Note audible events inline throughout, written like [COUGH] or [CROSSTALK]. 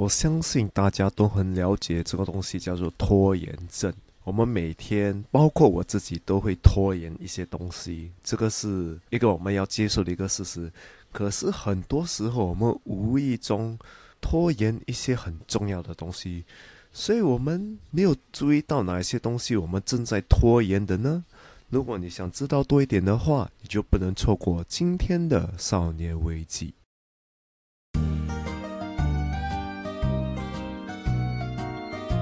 我相信大家都很了解这个东西，叫做拖延症。我们每天，包括我自己，都会拖延一些东西，这个是一个我们要接受的一个事实。可是很多时候，我们无意中拖延一些很重要的东西，所以我们没有注意到哪一些东西我们正在拖延的呢？如果你想知道多一点的话，你就不能错过今天的少年危机。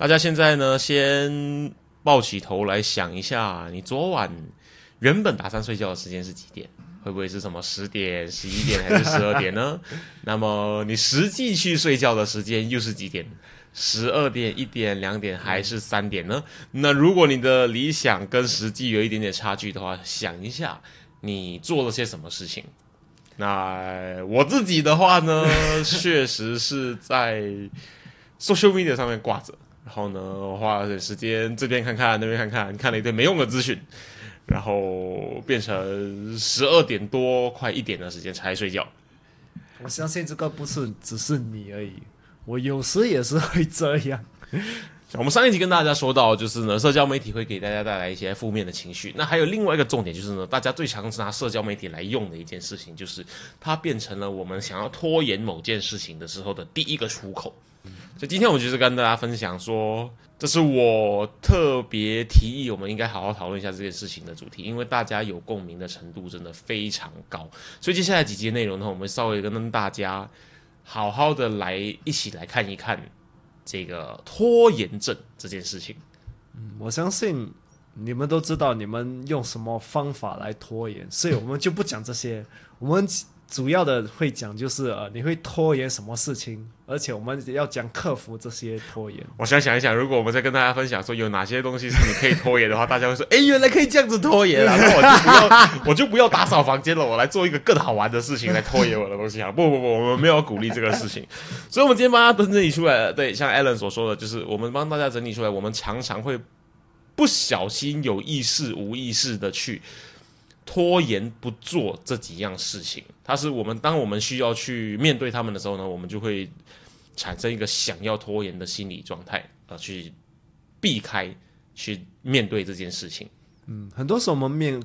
大家现在呢，先抱起头来想一下，你昨晚原本打算睡觉的时间是几点？会不会是什么十点、十一点还是十二点呢？[LAUGHS] 那么你实际去睡觉的时间又是几点？十二点、一点、两点还是三点呢？那如果你的理想跟实际有一点点差距的话，想一下你做了些什么事情。那我自己的话呢，[LAUGHS] 确实是在 social media 上面挂着。然后呢，我花了点时间这边看看那边看看，看了一堆没用的资讯，然后变成十二点多快一点的时间才睡觉。我相信这个不是只是你而已，我有时也是会这样。我们上一集跟大家说到，就是呢，社交媒体会给大家带来一些负面的情绪。那还有另外一个重点，就是呢，大家最常拿社交媒体来用的一件事情，就是它变成了我们想要拖延某件事情的时候的第一个出口。所以今天我就是跟大家分享说，这是我特别提议我们应该好好讨论一下这件事情的主题，因为大家有共鸣的程度真的非常高。所以接下来几集内容呢，我们稍微跟大家好好的来一起来看一看这个拖延症这件事情。嗯，我相信你们都知道你们用什么方法来拖延，所以我们就不讲这些。我们。主要的会讲就是呃，你会拖延什么事情，而且我们要讲克服这些拖延。我想想一想，如果我们再跟大家分享说有哪些东西是你可以拖延的话，大家会说：哎，原来可以这样子拖延啊！那我就不要，[LAUGHS] 我就不要打扫房间了，我来做一个更好玩的事情来拖延我的东西啊！不不不，我们没有鼓励这个事情，所以我们今天帮大家整理出来了。对，像 Allen 所说的，就是我们帮大家整理出来，我们常常会不小心、有意识、无意识的去。拖延不做这几样事情，它是我们当我们需要去面对他们的时候呢，我们就会产生一个想要拖延的心理状态，呃，去避开去面对这件事情。嗯，很多时候我们面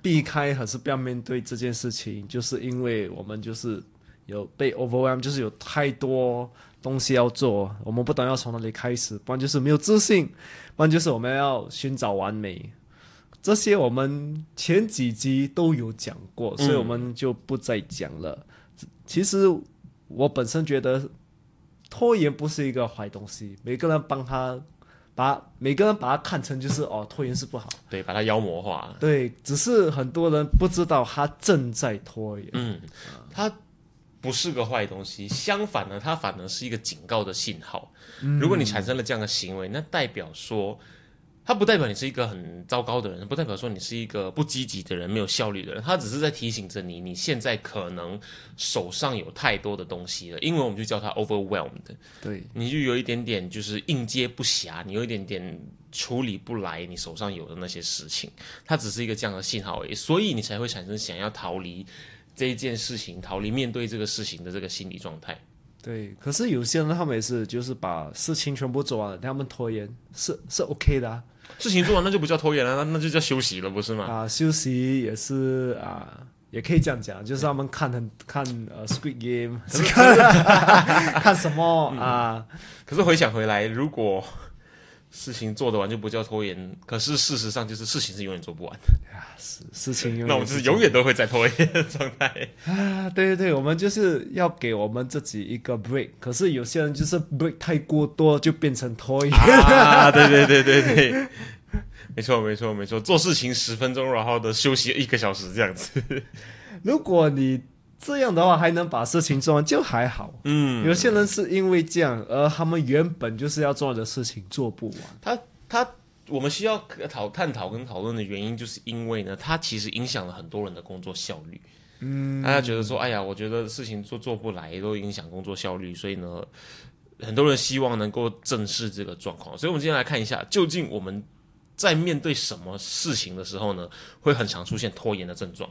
避开还是不要面对这件事情，就是因为我们就是有被 overwhelm，就是有太多东西要做，我们不懂要从哪里开始，不然就是没有自信，不然就是我们要寻找完美。这些我们前几集都有讲过，所以我们就不再讲了。其实我本身觉得拖延不是一个坏东西，每个人帮他把每个人把它看成就是哦，拖延是不好，对，把它妖魔化。对，只是很多人不知道他正在拖延。嗯，他不是个坏东西，相反呢，它反而是一个警告的信号。如果你产生了这样的行为，那代表说。它不代表你是一个很糟糕的人，不代表说你是一个不积极的人、没有效率的人。它只是在提醒着你，你现在可能手上有太多的东西了。英文我们就叫它 overwhelmed。对，你就有一点点就是应接不暇，你有一点点处理不来你手上有的那些事情。它只是一个这样的信号而已，所以你才会产生想要逃离这一件事情、逃离面对这个事情的这个心理状态。对，可是有些人他们也是，就是把事情全部做完了，他们拖延是是 OK 的啊。事情做完那就不叫拖延了，那那就叫休息了，不是吗？啊，休息也是啊，也可以这样讲，就是他们看很看呃《Squid Game [LAUGHS]》，看什么啊？可是回想回来，如果。事情做得完就不叫拖延，可是事实上就是事情是永远做不完的啊。事事情永，那我们就是永远都会在拖延的状态 [LAUGHS] 啊。对对对，我们就是要给我们自己一个 break。可是有些人就是 break 太过多，就变成拖延啊。对对对对对，[LAUGHS] 没错没错没错，做事情十分钟，然后的休息一个小时这样子。[LAUGHS] 如果你这样的话还能把事情做完，就还好。嗯，有些人是因为这样，而他们原本就是要做的事情做不完。他他我们需要讨探讨跟讨论的原因，就是因为呢，它其实影响了很多人的工作效率。嗯，大家觉得说，哎呀，我觉得事情做做不来，都影响工作效率，所以呢，很多人希望能够正视这个状况。所以，我们今天来看一下，究竟我们在面对什么事情的时候呢，会很常出现拖延的症状。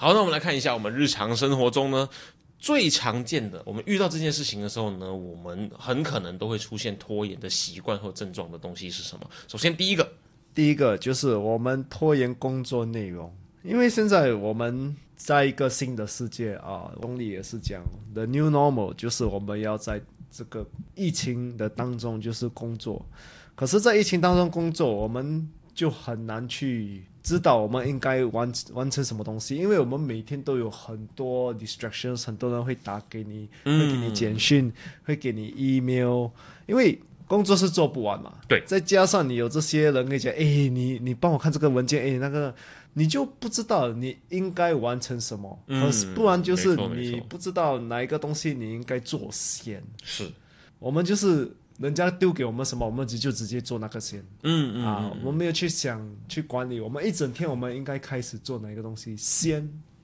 好，那我们来看一下我们日常生活中呢最常见的，我们遇到这件事情的时候呢，我们很可能都会出现拖延的习惯或症状的东西是什么？首先，第一个，第一个就是我们拖延工作内容，因为现在我们在一个新的世界啊，公里也是讲 the new normal，就是我们要在这个疫情的当中就是工作，可是，在疫情当中工作，我们就很难去知道我们应该完完成什么东西，因为我们每天都有很多 distractions，很多人会打给你，会给你简讯，会给你 email，因为工作是做不完嘛。对。再加上你有这些人跟你讲，哎，你你帮我看这个文件，哎，那个你就不知道你应该完成什么，嗯可是不然就是你不知道哪一个东西你应该做先。是，我们就是人家丢给我们什么，我们就就直接做那个先。嗯嗯啊，我们没有去想去管理，我们一整天我们应该开始做哪一个东西先，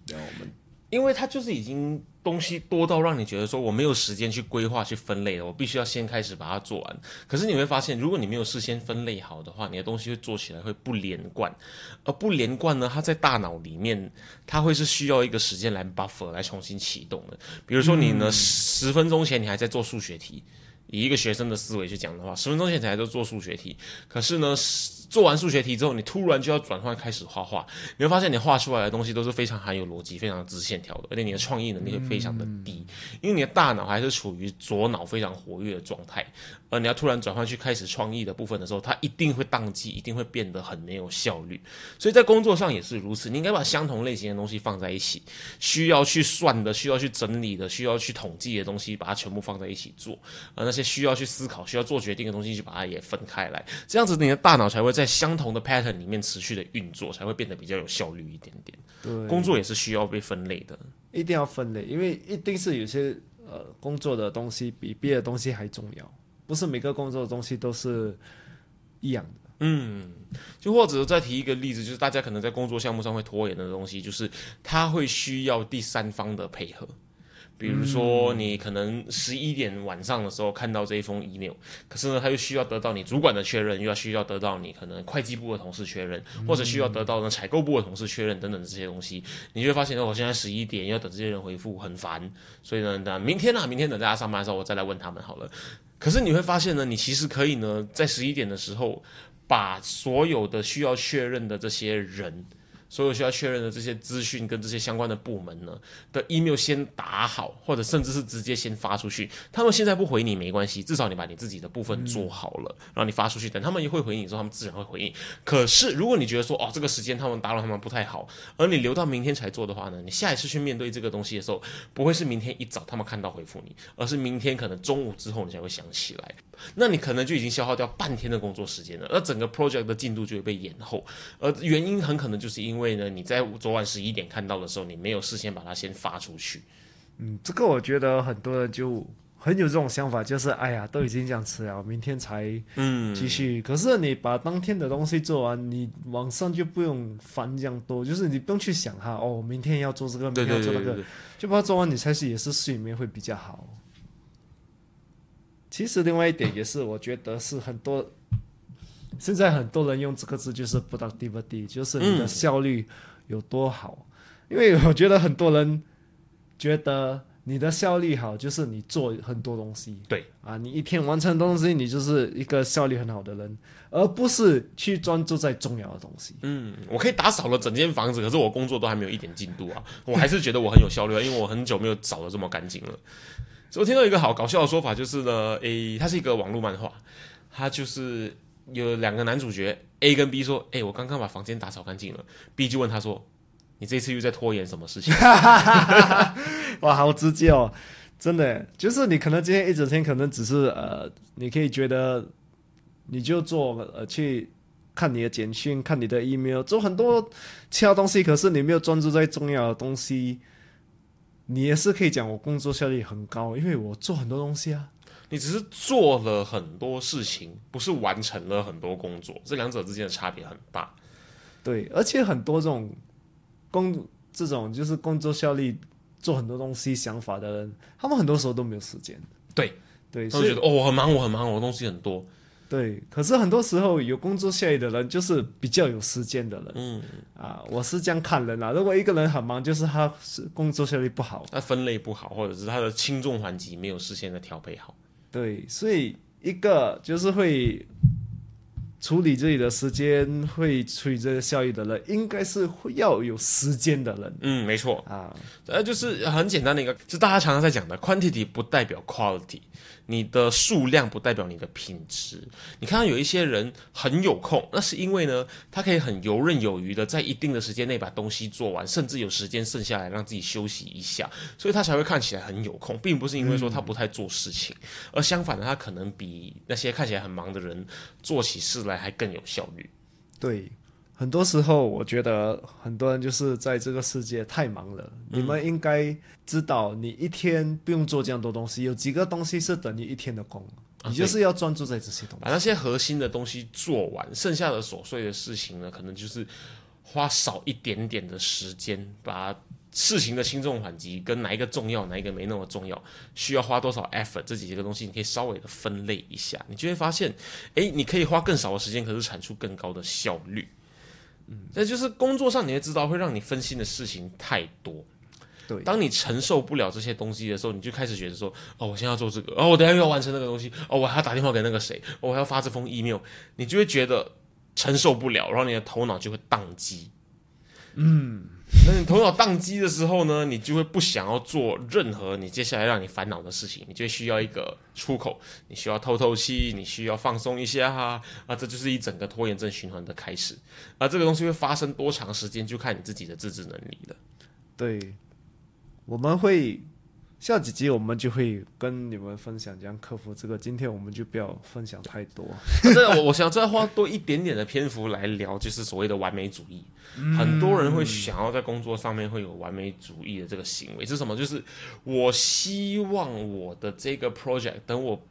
然后我们因为它就是已经东西多到让你觉得说我没有时间去规划、去分类了，我必须要先开始把它做完。可是你会发现，如果你没有事先分类好的话，你的东西会做起来会不连贯，而不连贯呢，它在大脑里面，它会是需要一个时间来 buffer 来重新启动的。比如说你呢，十分钟前你还在做数学题。以一个学生的思维去讲的话，十分钟前才在做数学题，可是呢，做完数学题之后，你突然就要转换开始画画，你会发现你画出来的东西都是非常含有逻辑、非常直线条的，而且你的创意能力会非常的低，因为你的大脑还是处于左脑非常活跃的状态，而你要突然转换去开始创意的部分的时候，它一定会宕机，一定会变得很没有效率。所以在工作上也是如此，你应该把相同类型的东西放在一起，需要去算的、需要去整理的、需要去统计的东西，把它全部放在一起做，而那些需要去思考、需要做决定的东西，就把它也分开来，这样子你的大脑才会在相同的 pattern 里面持续的运作，才会变得比较有效率一点点。对工作也是需要被分类的。一定要分类，因为一定是有些呃工作的东西比别的东西还重要，不是每个工作的东西都是一样的。嗯，就或者再提一个例子，就是大家可能在工作项目上会拖延的东西，就是他会需要第三方的配合。比如说，你可能十一点晚上的时候看到这一封 email，可是呢，他又需要得到你主管的确认，又要需要得到你可能会计部的同事确认，或者需要得到呢采购部的同事确认等等这些东西，你就会发现，哦，我现在十一点要等这些人回复，很烦。所以呢，那明天啊，明天等大家上班的时候，我再来问他们好了。可是你会发现呢，你其实可以呢，在十一点的时候，把所有的需要确认的这些人。所有需要确认的这些资讯跟这些相关的部门呢的 email 先打好，或者甚至是直接先发出去。他们现在不回你没关系，至少你把你自己的部分做好了，然后你发出去，等他们一会回应之后，他们自然会回应。可是如果你觉得说哦这个时间他们打扰他们不太好，而你留到明天才做的话呢，你下一次去面对这个东西的时候，不会是明天一早他们看到回复你，而是明天可能中午之后你才会想起来。那你可能就已经消耗掉半天的工作时间了，而整个 project 的进度就会被延后。而原因很可能就是因为呢，你在昨晚十一点看到的时候，你没有事先把它先发出去。嗯，这个我觉得很多人就很有这种想法，就是哎呀，都已经这样吃了，明天才嗯，继续。可是你把当天的东西做完，你晚上就不用烦这样多，就是你不用去想哈，哦，明天要做这个，明天要做那个，对对对对，就把它做完，你才是也是睡眠会比较好。其实另外一点也是，我觉得是很多现在很多人用这个字就是 productivity，就是你的嗯效率有多好。因为我觉得很多人觉得你的效率好，就是你做很多东西。对啊，你一天完成的东西，你就是一个效率很好的人，而不是去专注在重要的东西。嗯，我可以打扫了整间房子，可是我工作都还没有一点进度啊，我还是觉得我很有效率啊，因为我很久没有扫的这么干净了。所以我听到一个好搞笑的说法，就是呢，诶，它是一个网络漫画，它就是有两个男主角 A 跟 B 说，诶，我刚刚把房间打扫干净了，B 就问他说，你这次又在拖延什么事情？[LAUGHS] 哇，好直接哦，真的，就是你可能今天一整天可能只是呃，你可以觉得你就做呃去看你的简讯，看你的 email，做很多其他东西，可是你没有专注在重要的东西，你也是可以讲我工作效率很高，因为我做很多东西啊。你只是做了很多事情，不是完成了很多工作，这两者之间的差别很大。对，而且很多这种工这种就是工作效率做很多东西想法的人，他们很多时候都没有时间。对对，所以他们觉得哦，我很忙，我很忙，我东西很多。对，可是很多时候有工作效率的人，就是比较有时间的人。嗯，啊，我是这样看人啊。如果一个人很忙，就是他是工作效率不好。他分类不好，或者是他的轻重缓急没有事先的调配好。对，所以一个就是会处理自己的时间、会处理这个效益的人，应该是会要有时间的人嗯，没错，啊。呃，就是很简单的一个，就大家常常在讲的，quantity 不代表 quality，你的数量不代表你的品质。你看到有一些人很有空，那是因为呢，他可以很游刃有余的在一定的时间内把东西做完，甚至有时间剩下来让自己休息一下，所以他才会看起来很有空，并不是因为说他不太做事情，而相反的，他可能比那些看起来很忙的人做起事来还更有效率。对，很多时候我觉得很多人就是在这个世界太忙了。你们应该知道，你一天不用做这样多东西，有几个东西是等于一天的工，啊你就是要专注在这些东西。把那些核心的东西做完，剩下的琐碎的事情呢，可能就是花少一点点的时间，把事情的轻重缓急跟哪一个重要，哪一个没那么重要，需要花多少 effort，这几个东西你可以稍微的分类一下，你就会发现，诶，你可以花更少的时间，可是产出更高的效率。嗯，那就是工作上你会知道会让你分心的事情太多。对当你承受不了这些东西的时候，你就开始觉得说，哦，我现在要做这个，哦，我等下又要完成那个东西，哦，我还要打电话给那个谁，哦，我还要发这封 email，你就会觉得承受不了，然后你的头脑就会宕机。嗯，那你头脑宕机的时候呢，你就会不想要做任何你接下来让你烦恼的事情，你就需要一个出口，你需要透透气，你需要放松一下哈，啊，这就是一整个拖延症循环的开始。啊这个东西会发生多长时间，就看你自己的自制能力了。对，我们会下几集我们就会跟你们分享怎样克服这个。今天我们就不要分享太多。[LAUGHS] 这我我想再花多一点点的篇幅来聊，就是所谓的完美主义。很多人会想要在工作上面会有完美主义的这个行为，是什么？就是我希望我的这个 project 等我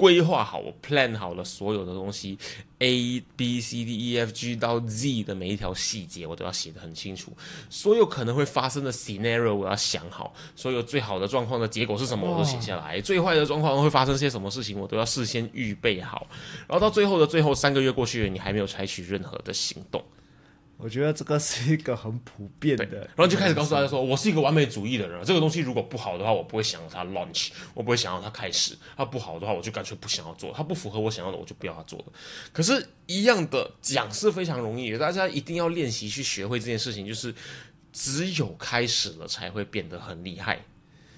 规划好，我 plan 好了所有的东西，A B C D E F G 到 Z 的每一条细节，我都要写得很清楚。所有可能会发生的 scenario 我要想好，所有最好的状况的结果是什么我都写下来，最坏的状况会发生些什么事情我都要事先预备好。然后到最后的最后三个月过去了，你还没有采取任何的行动。我觉得这个是一个很普遍的，然后就开始告诉大家说，我是一个完美主义的人，这个东西如果不好的话，我不会想要它 launch，我不会想要它开始；它不好的话，我就干脆不想要做；它不符合我想要的，我就不要它做了。可是，一样的讲是非常容易的，大家一定要练习去学会这件事情，就是只有开始了才会变得很厉害。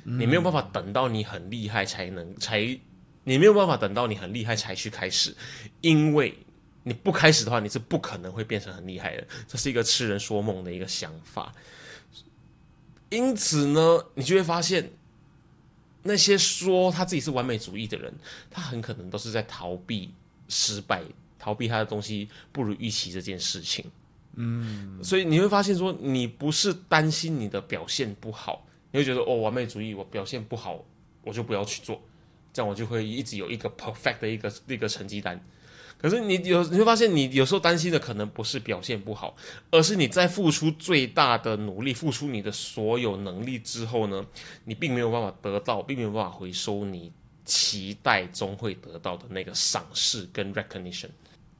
你没有办法等到你很厉害才能才，你没有办法等到你很厉害才去开始，因为。你不开始的话，你是不可能会变成很厉害的。这是一个痴人说梦的一个想法。因此呢，你就会发现，那些说他自己是完美主义的人，他很可能都是在逃避失败，逃避他的东西不如预期这件事情。嗯，所以你会发现说，你不是担心你的表现不好，你会觉得哦，完美主义，我表现不好，我就不要去做，这样我就会一直有一个 perfect 的一个一个成绩单。可是你有你会发现，你有时候担心的可能不是表现不好，而是你在付出最大的努力、付出你的所有能力之后呢，你并没有办法得到，并没有办法回收你期待中会得到的那个赏识跟 recognition。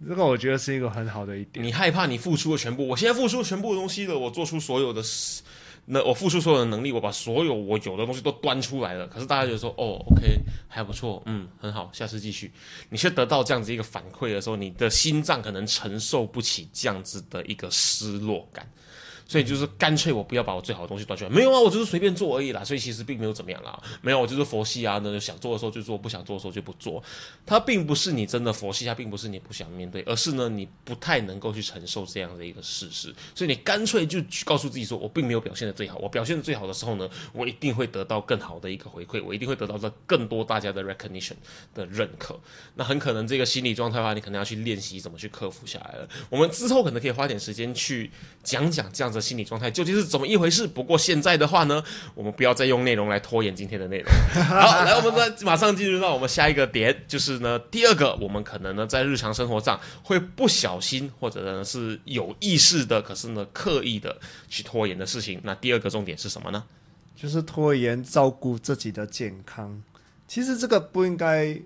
这个我觉得是一个很好的一点。你害怕你付出的全部，我现在付出全部的东西了，我做出所有的那我付出所有的能力，我把所有我有的东西都端出来了，可是大家就说，哦，OK，还不错，嗯，很好，下次继续。你却得到这样子一个反馈的时候，你的心脏可能承受不起这样子的一个失落感。所以就是干脆我不要把我最好的东西端出来，没有啊，我就是随便做而已啦。所以其实并没有怎么样啦，没有，我就是佛系啊，那就想做的时候就做，不想做的时候就不做。它并不是你真的佛系，它并不是你不想面对，而是呢你不太能够去承受这样的一个事实。所以你干脆就告诉自己说，我并没有表现的最好，我表现的最好的时候呢，我一定会得到更好的一个回馈，我一定会得到的更多大家的 recognition 的认可。那很可能这个心理状态的话，你可能要去练习怎么去克服下来了。我们之后可能可以花点时间去讲讲这样子。心理状态究竟是怎么一回事？不过现在的话呢，我们不要再用内容来拖延今天的内容。[LAUGHS] 好，来，我们再马上进入到我们下一个点，就是呢，第二个，我们可能呢在日常生活上会不小心或者呢是有意识的，可是呢刻意的去拖延的事情。那第二个重点是什么呢？就是拖延照顾自己的健康。其实这个不应该，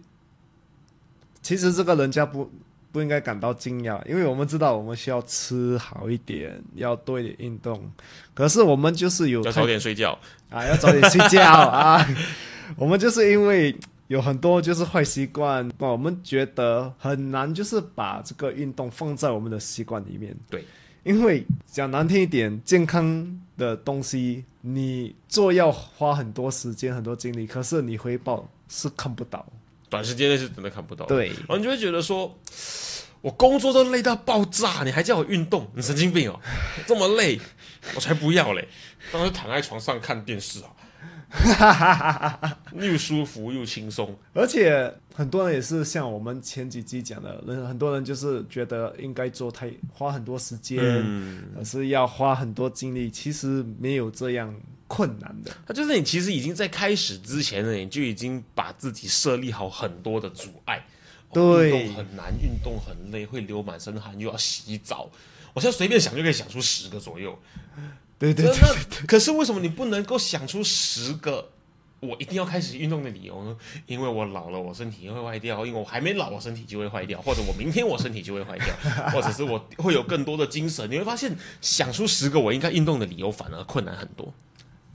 其实这个人家不。不应该感到惊讶，因为我们知道我们需要吃好一点，要多一点运动。可是我们就是有要早点睡觉啊，要早点睡觉啊。[LAUGHS] 我们就是因为有很多就是坏习惯，我们觉得很难，就是把这个运动放在我们的习惯里面。对，因为讲难听一点，健康的东西你做要花很多时间、很多精力，可是你回报是看不到。短时间内是真的看不到，对，然后你就会觉得说，我工作都累到爆炸，你还叫我运动，你神经病哦！这么累，我才不要嘞！当时躺在床上看电视啊，又舒服又轻松，而且很多人也是像我们前几集讲的，人很多人就是觉得应该做太花很多时间，而是要花很多精力，其实没有这样。困难的，他就是你其实已经在开始之前呢，你就已经把自己设立好很多的阻碍。对，运动很难，运动很累，会流满身汗，又要洗澡。我现在随便想就可以想出十个左右。对对对。可是为什么你不能够想出十个我一定要开始运动的理由呢？因为我老了，我身体会坏掉；因为我还没老，我身体就会坏掉；或者我明天我身体就会坏掉；或者是我会有更多的精神。你会发现，想出十个我应该运动的理由反而困难很多。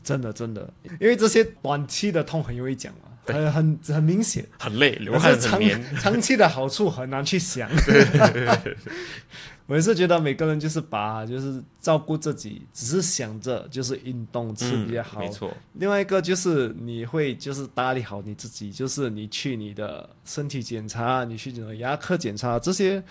真的，真的，因为这些短期的痛很容易讲嘛，很很很明显，很累，流汗很黏。[LAUGHS] 长期的好处很难去想。[LAUGHS] [LAUGHS] 我也是觉得每个人就是把就是照顾自己，只是想着就是运动吃比较好。没错。另外一个就是你会就是打理好你自己，就是你去你的身体检查，你去你的牙科检查，这些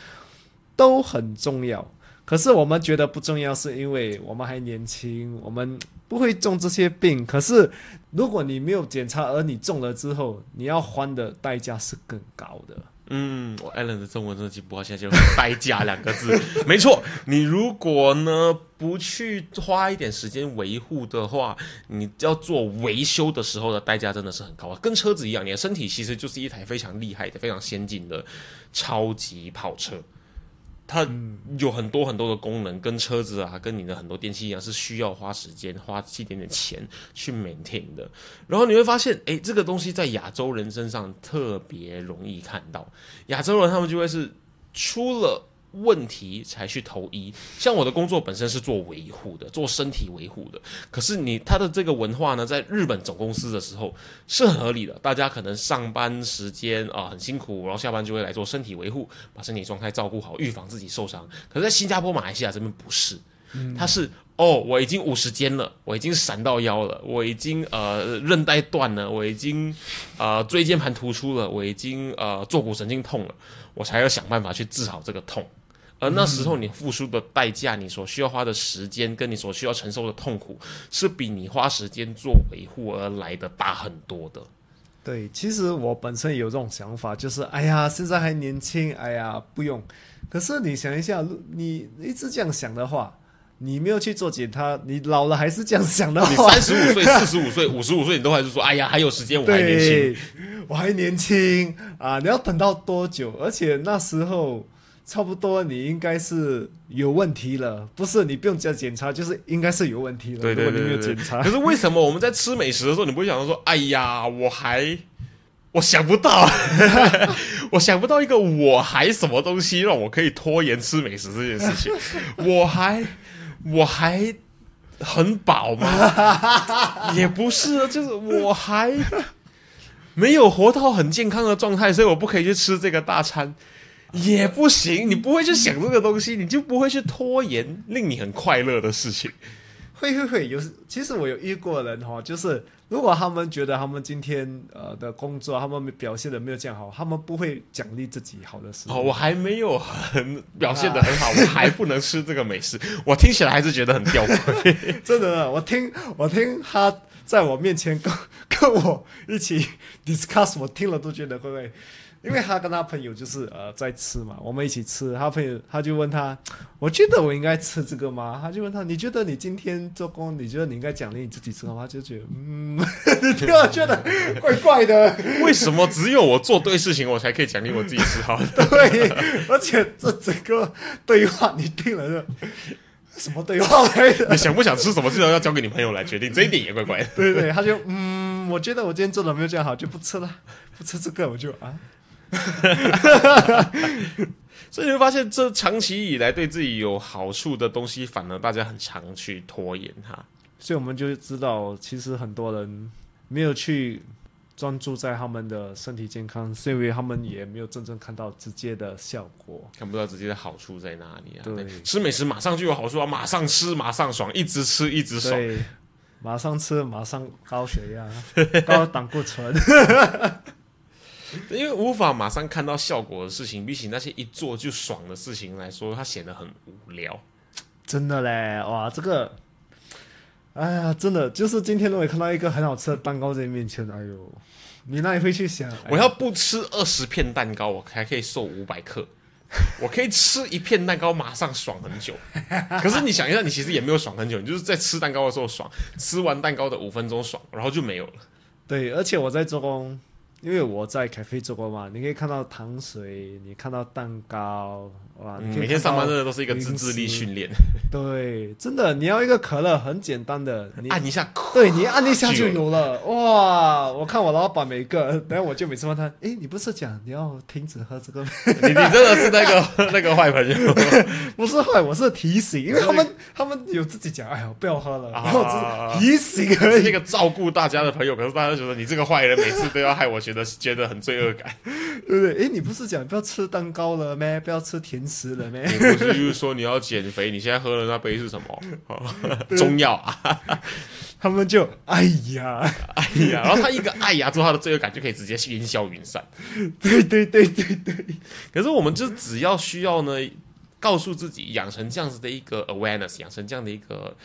都很重要。可是我们觉得不重要，是因为我们还年轻，我们不会中这些病。可是如果你没有检查，而你中了之后，你要还的代价是更高的。嗯，我艾伦的中文真的不好，现在就“代价”两个字。[LAUGHS] 没错，你如果呢不去花一点时间维护的话，你要做维修的时候的代价真的是很高啊，跟车子一样，你的身体其实就是一台非常厉害的、非常先进的超级跑车。它有很多很多的功能，跟车子啊，跟你的很多电器一样，是需要花时间、花一点点钱去 maintain 的。然后你会发现，哎，这个东西在亚洲人身上特别容易看到，亚洲人他们就会是出了。问题才去投医，像我的工作本身是做维护的，做身体维护的。可是你他的这个文化呢，在日本总公司的时候是很合理的，大家可能上班时间啊很辛苦，然后下班就会来做身体维护，把身体状态照顾好，预防自己受伤。可是，在新加坡、马来西亚这边不是，他是哦，我已经五十肩了，我已经闪到腰了，我已经呃韧带断了，我已经呃椎间盘突出了，我已经呃坐骨神经痛了，我才要想办法去治好这个痛。而那时候你付出的代价，你所需要花的时间，跟你所需要承受的痛苦，是比你花时间做维护而来的大很多的。对，其实我本身有这种想法，就是哎呀，现在还年轻，哎呀，不用。可是你想一下，你一直这样想的话，你没有去做检查，你老了还是这样想的话，[LAUGHS] 你三十五岁、四十五岁、五十五岁，你都还是说，哎呀，还有时间，我还年轻，我还年轻啊！你要等到多久？而且那时候。差不多，你应该是有问题了，不是你不用加检查，就是应该是有问题了。对对对对对。[LAUGHS] 可是为什么我们在吃美食的时候，你不会想到说，哎呀，我还我想不到，[LAUGHS] 我想不到一个我还什么东西让我可以拖延吃美食这件事情，我还我还很饱吗？[LAUGHS] 也不是啊，就是我还没有活到很健康的状态，所以我不可以去吃这个大餐。也不行，你不会去想这个东西，你就不会去拖延令你很快乐的事情。会会会有，其实我有遇过人哈，就是如果他们觉得他们今天呃的工作他们表现的没有这样好，他们不会奖励自己好的事。哦，我还没有很表现的很好，我还不能吃这个美食，我听起来还是觉得很吊诡。[LAUGHS] 真的，我听我听他在我面前跟跟我一起 discuss，我听了都觉得会不会。因为他跟他朋友就是呃在吃嘛，我们一起吃。他朋友他就问他，我觉得我应该吃这个吗？他就问他，你觉得你今天做工，你觉得你应该奖励你自己吃吗？他就觉得，嗯，[LAUGHS] 你听了觉得怪怪的。为什么只有我做对事情，我才可以奖励我自己吃好？[LAUGHS] 对，而且这整个对话你听了就什么对话来的？你想不想吃什么，至少要交给你朋友来决定，这一点也怪怪的。对对，他就嗯，我觉得我今天做的没有这样好，就不吃了，不吃这个，我就啊。[LAUGHS] 所以你会发现，这长期以来对自己有好处的东西，反而大家很常去拖延它。所以我们就知道，其实很多人没有去专注在他们的身体健康，是因为他们也没有真正看到直接的效果，看不到直接的好处在哪里啊？对，吃美食马上就有好处啊，马上吃马上爽，一直吃一直爽，马上吃马上高血压、[LAUGHS] 高胆固醇。因为无法马上看到效果的事情，比起那些一做就爽的事情来说，它显得很无聊。真的嘞，哇，这个，哎呀，真的就是今天如果看到一个很好吃的蛋糕在你面前，哎呦，你那里会去想，我要不吃二十片蛋糕，我还可以瘦五百克，我可以吃一片蛋糕马上爽很久。可是你想一下，你其实也没有爽很久，你就是在吃蛋糕的时候爽，吃完蛋糕的五分钟爽，然后就没有了。对，而且我在做工。因为我在咖啡做过嘛，你可以看到糖水，你看到蛋糕，哇！每天上班真的都是一个自制力训练。[LAUGHS] 对，真的，你要一个可乐，很简单的，你按一下，对你按一下就有了，哇！我看我老板每个，等下我就每次问他，哎，你不是讲你要停止喝这个？[LAUGHS] 你你真的是那个 [LAUGHS] 那个坏朋友？不是坏，我是提醒，因为他们他们有自己讲，哎呀，不要喝了，然后提醒而已，一个照顾大家的朋友，可是大家觉得你这个坏人，每次都要害我。觉得觉得很罪恶感，对不对？哎，你不是讲不要吃蛋糕了咩？不要吃甜食了咩？[LAUGHS] 你不是就是说你要减肥？你现在喝的那杯是什么？中药啊！[LAUGHS] 他们就哎呀哎呀，然后他一个哎呀，之后他的罪恶感就可以直接烟消云散。[LAUGHS] 对对对对对。可是我们就只要需要呢，告诉自己养成这样子的一个 awareness，养成这样的一个。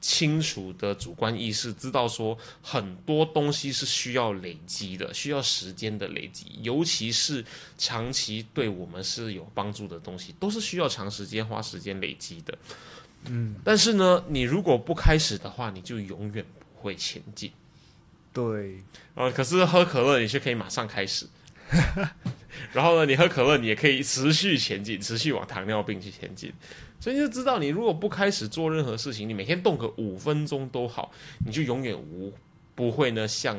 清楚的主观意识，知道说很多东西是需要累积的，需要时间的累积，尤其是长期对我们是有帮助的东西，都是需要长时间花时间累积的。嗯，但是呢，你如果不开始的话，你就永远不会前进。对，呃，可是喝可乐你却可以马上开始，[LAUGHS] 然后呢，你喝可乐你也可以持续前进，持续往糖尿病去前进。所以就知道，你如果不开始做任何事情，你每天动个五分钟都好，你就永远无不会呢向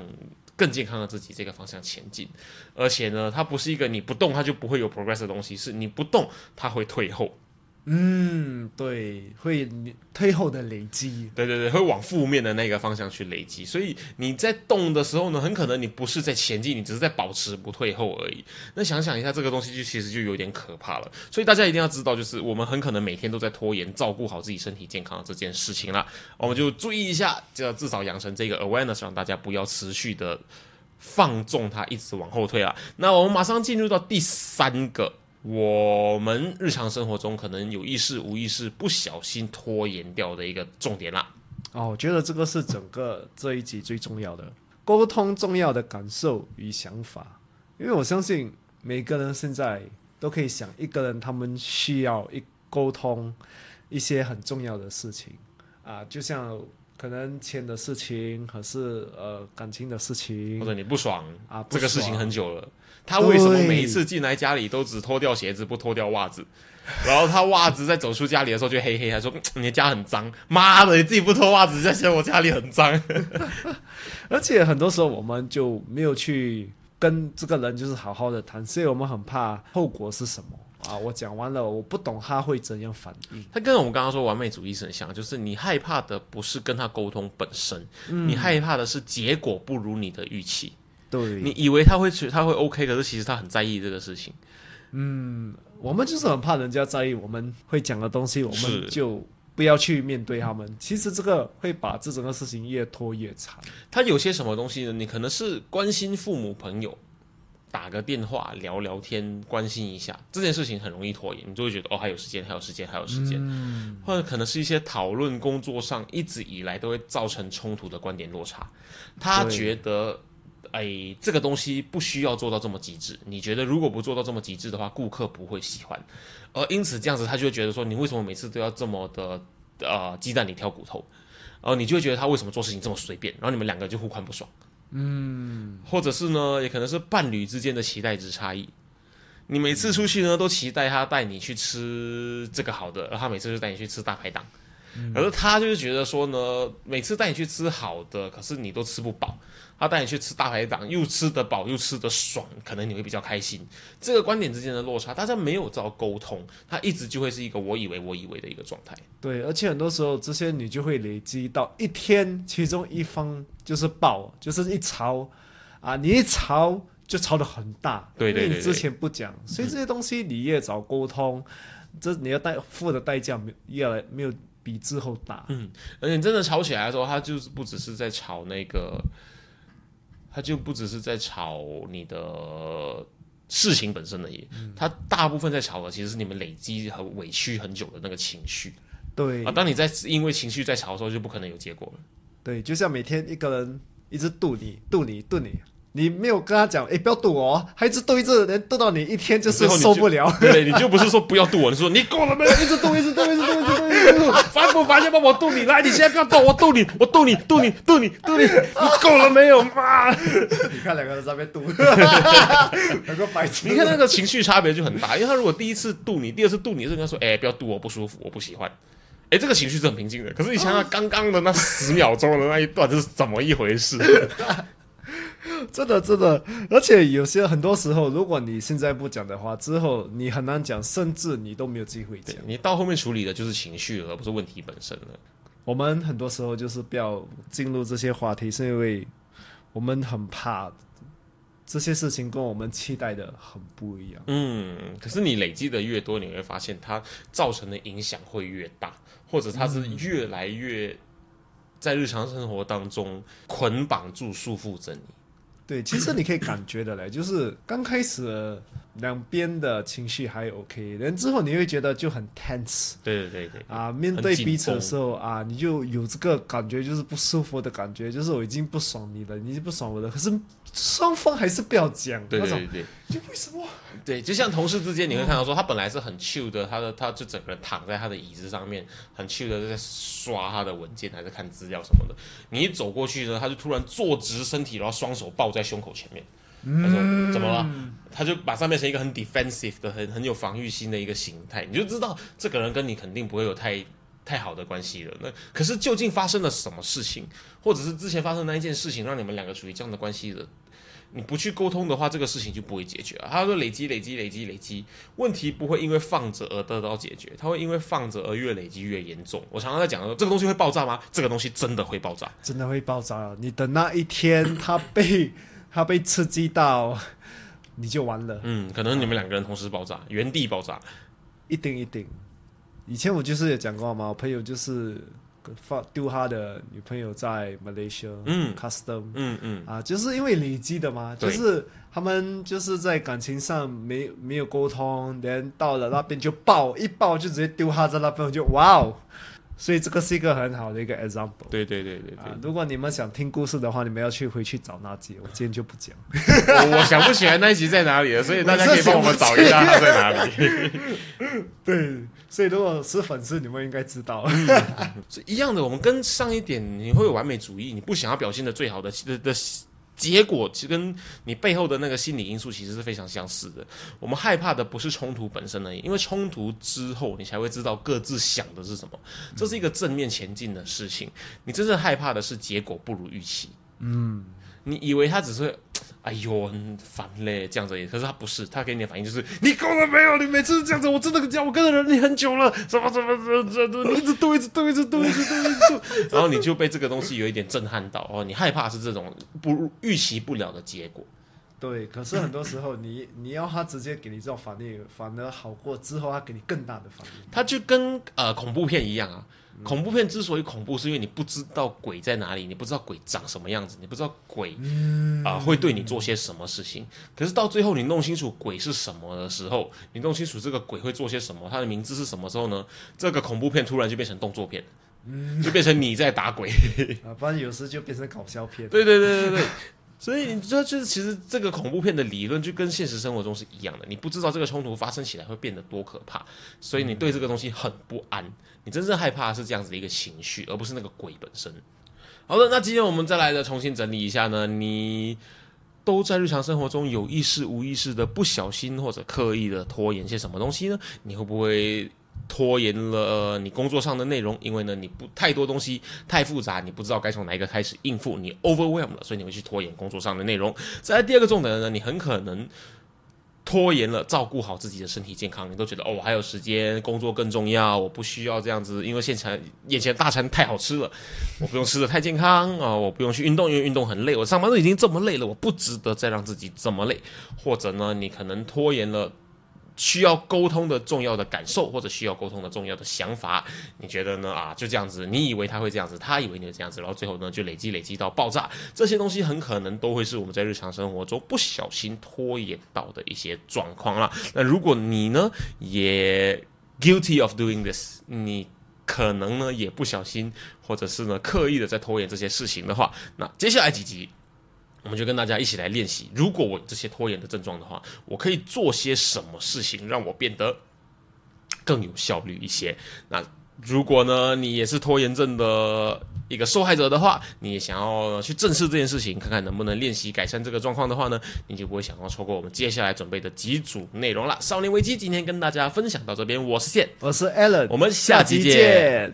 更健康的自己这个方向前进。而且呢，它不是一个你不动它就不会有 progress 的东西，是你不动它会退后。嗯，对，会退后的累积，对对对，会往负面的那个方向去累积。所以你在动的时候呢，很可能你不是在前进，你只是在保持不退后而已。那想想一下，这个东西就其实就有点可怕了。所以大家一定要知道，就是我们很可能每天都在拖延照顾好自己身体健康这件事情啦。我们就注意一下，就要至少养成这个 awareness，让大家不要持续的放纵它，一直往后退啊。那我们马上进入到第三个。我们日常生活中可能有意识、无意识、不小心拖延掉的一个重点啦。哦，我觉得这个是整个这一集最重要的。沟通重要的感受与想法，因为我相信每个人现在都可以想一个人，他们需要一沟通一些很重要的事情。啊，就像可能钱的事情，还是呃感情的事情，或者你不爽啊，这个事情很久了。他为什么每一次进来家里都只脱掉鞋子不脱掉袜子？然后他袜子在走出家里的时候就黑黑，他说你的家很脏。妈的，你自己不脱袜子在嫌我家里很脏。[LAUGHS] 而且很多时候我们就没有去跟这个人就是好好的谈，所以我们很怕后果是什么。啊，我讲完了，我不懂他会怎样反应。他跟我们刚刚说完美主义是很像，就是你害怕的不是跟他沟通本身，你害怕的是结果不如你的预期。对，你以为他会去，他会 OK，可是其实他很在意这个事情。嗯我们就是很怕人家在意我们会讲的东西，我们就不要去面对他们。其实这个会把这整个事情越拖越长。他有些什么东西呢？你可能是关心父母朋友，打个电话聊聊天，关心一下这件事情很容易拖延，你就会觉得哦还有时间，还有时间，还有时间。嗯或者可能是一些讨论工作上一直以来都会造成冲突的观点落差，他觉得。哎，这个东西不需要做到这么极致。你觉得如果不做到这么极致的话，顾客不会喜欢，而因此这样子，他就会觉得说，你为什么每次都要这么的呃鸡蛋里挑骨头？然后你就会觉得他为什么做事情这么随便，然后你们两个就互看不爽。嗯，或者是呢，也可能是伴侣之间的期待值差异。你每次出去呢，都期待他带你去吃这个好的，然后他每次就带你去吃大排档，而他就是觉得说呢，每次带你去吃好的，可是你都吃不饱。他带你去吃大排档，又吃得饱又吃得爽，可能你会比较开心。这个观点之间的落差，大家没有照沟通，他一直就会是一个我以为我以为的一个状态。对，而且很多时候这些你就会累积到一天，其中一方就是爆，就是一吵啊，你一吵就吵的很大，对对对对因为你之前不讲，所以这些东西你越早沟通，这你要代付的代价没越来没有比之后大。嗯而且真的吵起来的时候，他就是不只是在吵那个，他就不只是在吵你的事情本身而已，他大部分在吵的其实是你们累积和委屈很久的那个情绪对啊。当你在因为情绪在吵的时候，就不可能有结果了。对，就像每天一个人一直度你度你度你。你没有跟他讲，哎，不要度我哦，还一直度一直，人度到你一天就是受不了。对，你就不是说不要度我，你说你够了没有？一直度，一直度，一直度，一直度，一直度。烦不烦？要不我度你，来，你现在不要动，我度你，[LAUGHS] 我度你，度你，度你，度你，你够了没有？妈！你看两个人在那边度，[LAUGHS] 两个白痴。你看那个情绪差别就很大，因为他如果第一次度你，第二次度你，是跟他说，哎、不要度我，不舒服，我不喜欢。哎、这个情绪是很平静的。可是你想想刚刚的那十秒钟的那一段，这是怎么一回事？[LAUGHS] 真的真的，而且有些很多时候，如果你现在不讲的话，之后你很难讲，甚至你都没有机会讲。你到后面处理的就是情绪，而不是问题本身了。我们很多时候就是不要进入这些话题，是因为我们很怕这些事情跟我们期待的很不一样。嗯，可是你累积的越多，你会发现它造成的影响会越大，或者他是越来越在日常生活当中捆绑住、束缚着你。对，其实你可以感觉的嘞，就是刚开始两边的情绪还 OK，然之后你会觉得就很 tense 对对对对，啊，面对彼此的时候啊，你就有这个感觉，就是不舒服的感觉，就是我已经不爽你了，你已经不爽我了，可是双方还是不要讲对那种，对对对。就为什么？对，就像同事之间，你会看到说，他本来是很 chill 的，他的他就整个人躺在他的椅子上面，很 chill 的在刷他的文件，还是看资料什么的。你一走过去呢，他就突然坐直身体，然后双手抱在胸口前面。他说：“怎么了？”他就把上面成一个很 defensive 的、很很有防御心的一个形态，你就知道这个人跟你肯定不会有太太好的关系了。那可是究竟发生了什么事情，或者是之前发生那一件事情，让你们两个处于这样的关系的？你不去沟通的话，这个事情就不会解决啊。他说累积、累积、累积、累积，问题不会因为放着而得到解决，他会因为放着而越累积越严重。我常常在讲说，这个东西会爆炸吗？这个东西真的会爆炸。真的会爆炸了。你等那一天他被他被刺激到，[LAUGHS] 你就完了，嗯，可能你们两个人同时爆炸，原地爆炸。一定一定。以前我就是有讲过嘛，我朋友就是放丢他的女朋友在 Malaysia，嗯，custom，嗯嗯，啊，就是因为累积的嘛，就是他们就是在感情上没没有沟通，连到了那边就爆，一爆就直接丢他在那边，我就哇哦，所以这个是一个很好的一个 example。对对对对对。啊，如果你们想听故事的话，你们要去回去找那集，我今天就不讲。我我想不起来那一集在哪里了，[LAUGHS] 所以大家可以帮我们找一下它在哪里。[LAUGHS] 对，所以如果是粉丝，你们应该知道。[LAUGHS] 是一样的，我们跟上一点，你会有完美主义，你不想要表现的最好的的的结果，其实跟你背后的那个心理因素其实是非常相似的。我们害怕的不是冲突本身而已，因为冲突之后，你才会知道各自想的是什么，这是一个正面前进的事情。你真正害怕的是结果不如预期。嗯，你以为他只是哎呦很烦嘞这样子而已。可是他不是，他给你的反应就是你够了没有？你每次这样子，我真的讲我跟了你很久了，什么什么什么什么，你一直嘟一直嘟一直嘟一直嘟一直嘟，然后你就被这个东西有一点震撼到哦，你害怕是这种不预期不了的结果。对，可是很多时候你你要他直接给你这种反应，反而好过之后他给你更大的反应。他就跟呃恐怖片一样啊。恐怖片之所以恐怖，是因为你不知道鬼在哪里，你不知道鬼长什么样子，你不知道鬼啊、会对你做些什么事情。可是到最后你弄清楚鬼是什么的时候，你弄清楚这个鬼会做些什么，他的名字是什么时候呢？这个恐怖片突然就变成动作片，就变成你在打鬼。[LAUGHS] 啊，不然有时就变成搞笑片。对对对对对。所以你知道，就是其实这个恐怖片的理论就跟现实生活中是一样的，你不知道这个冲突发生起来会变得多可怕，所以你对这个东西很不安，你真正害怕的是这样子的一个情绪，而不是那个鬼本身。好的，那今天我们再来的重新整理一下呢，你都在日常生活中有意识无意识的不小心或者刻意的拖延些什么东西呢？你会不会？拖延了、你工作上的内容，因为呢你不太多东西太复杂，你不知道该从哪一个开始应付，你 overwhelm 了，所以你会去拖延工作上的内容。再第二个重点呢，你很可能拖延了照顾好自己的身体健康，你都觉得哦我还有时间，工作更重要，我不需要这样子，因为现场眼前大餐太好吃了，我不用吃的太健康啊、我不用去运动，因为运动很累，我上班都已经这么累了，我不值得再让自己这么累，或者呢你可能拖延了。需要沟通的重要的感受，或者需要沟通的重要的想法，你觉得呢？啊，就这样子，你以为他会这样子，他以为你会这样子，然后最后呢，就累积累积到爆炸。这些东西很可能都会是我们在日常生活中不小心拖延到的一些状况啦。那如果你呢也 guilty of doing this，你可能呢也不小心，或者是呢刻意的在拖延这些事情的话，那接下来几集。我们就跟大家一起来练习。如果我有这些拖延的症状的话，我可以做些什么事情让我变得更有效率一些？那如果呢，你也是拖延症的一个受害者的话，你也想要去正视这件事情，看看能不能练习改善这个状况的话呢，你就不会想要错过我们接下来准备的几组内容了。少年危机今天跟大家分享到这边，我是线，我是 Allen，我们下期见。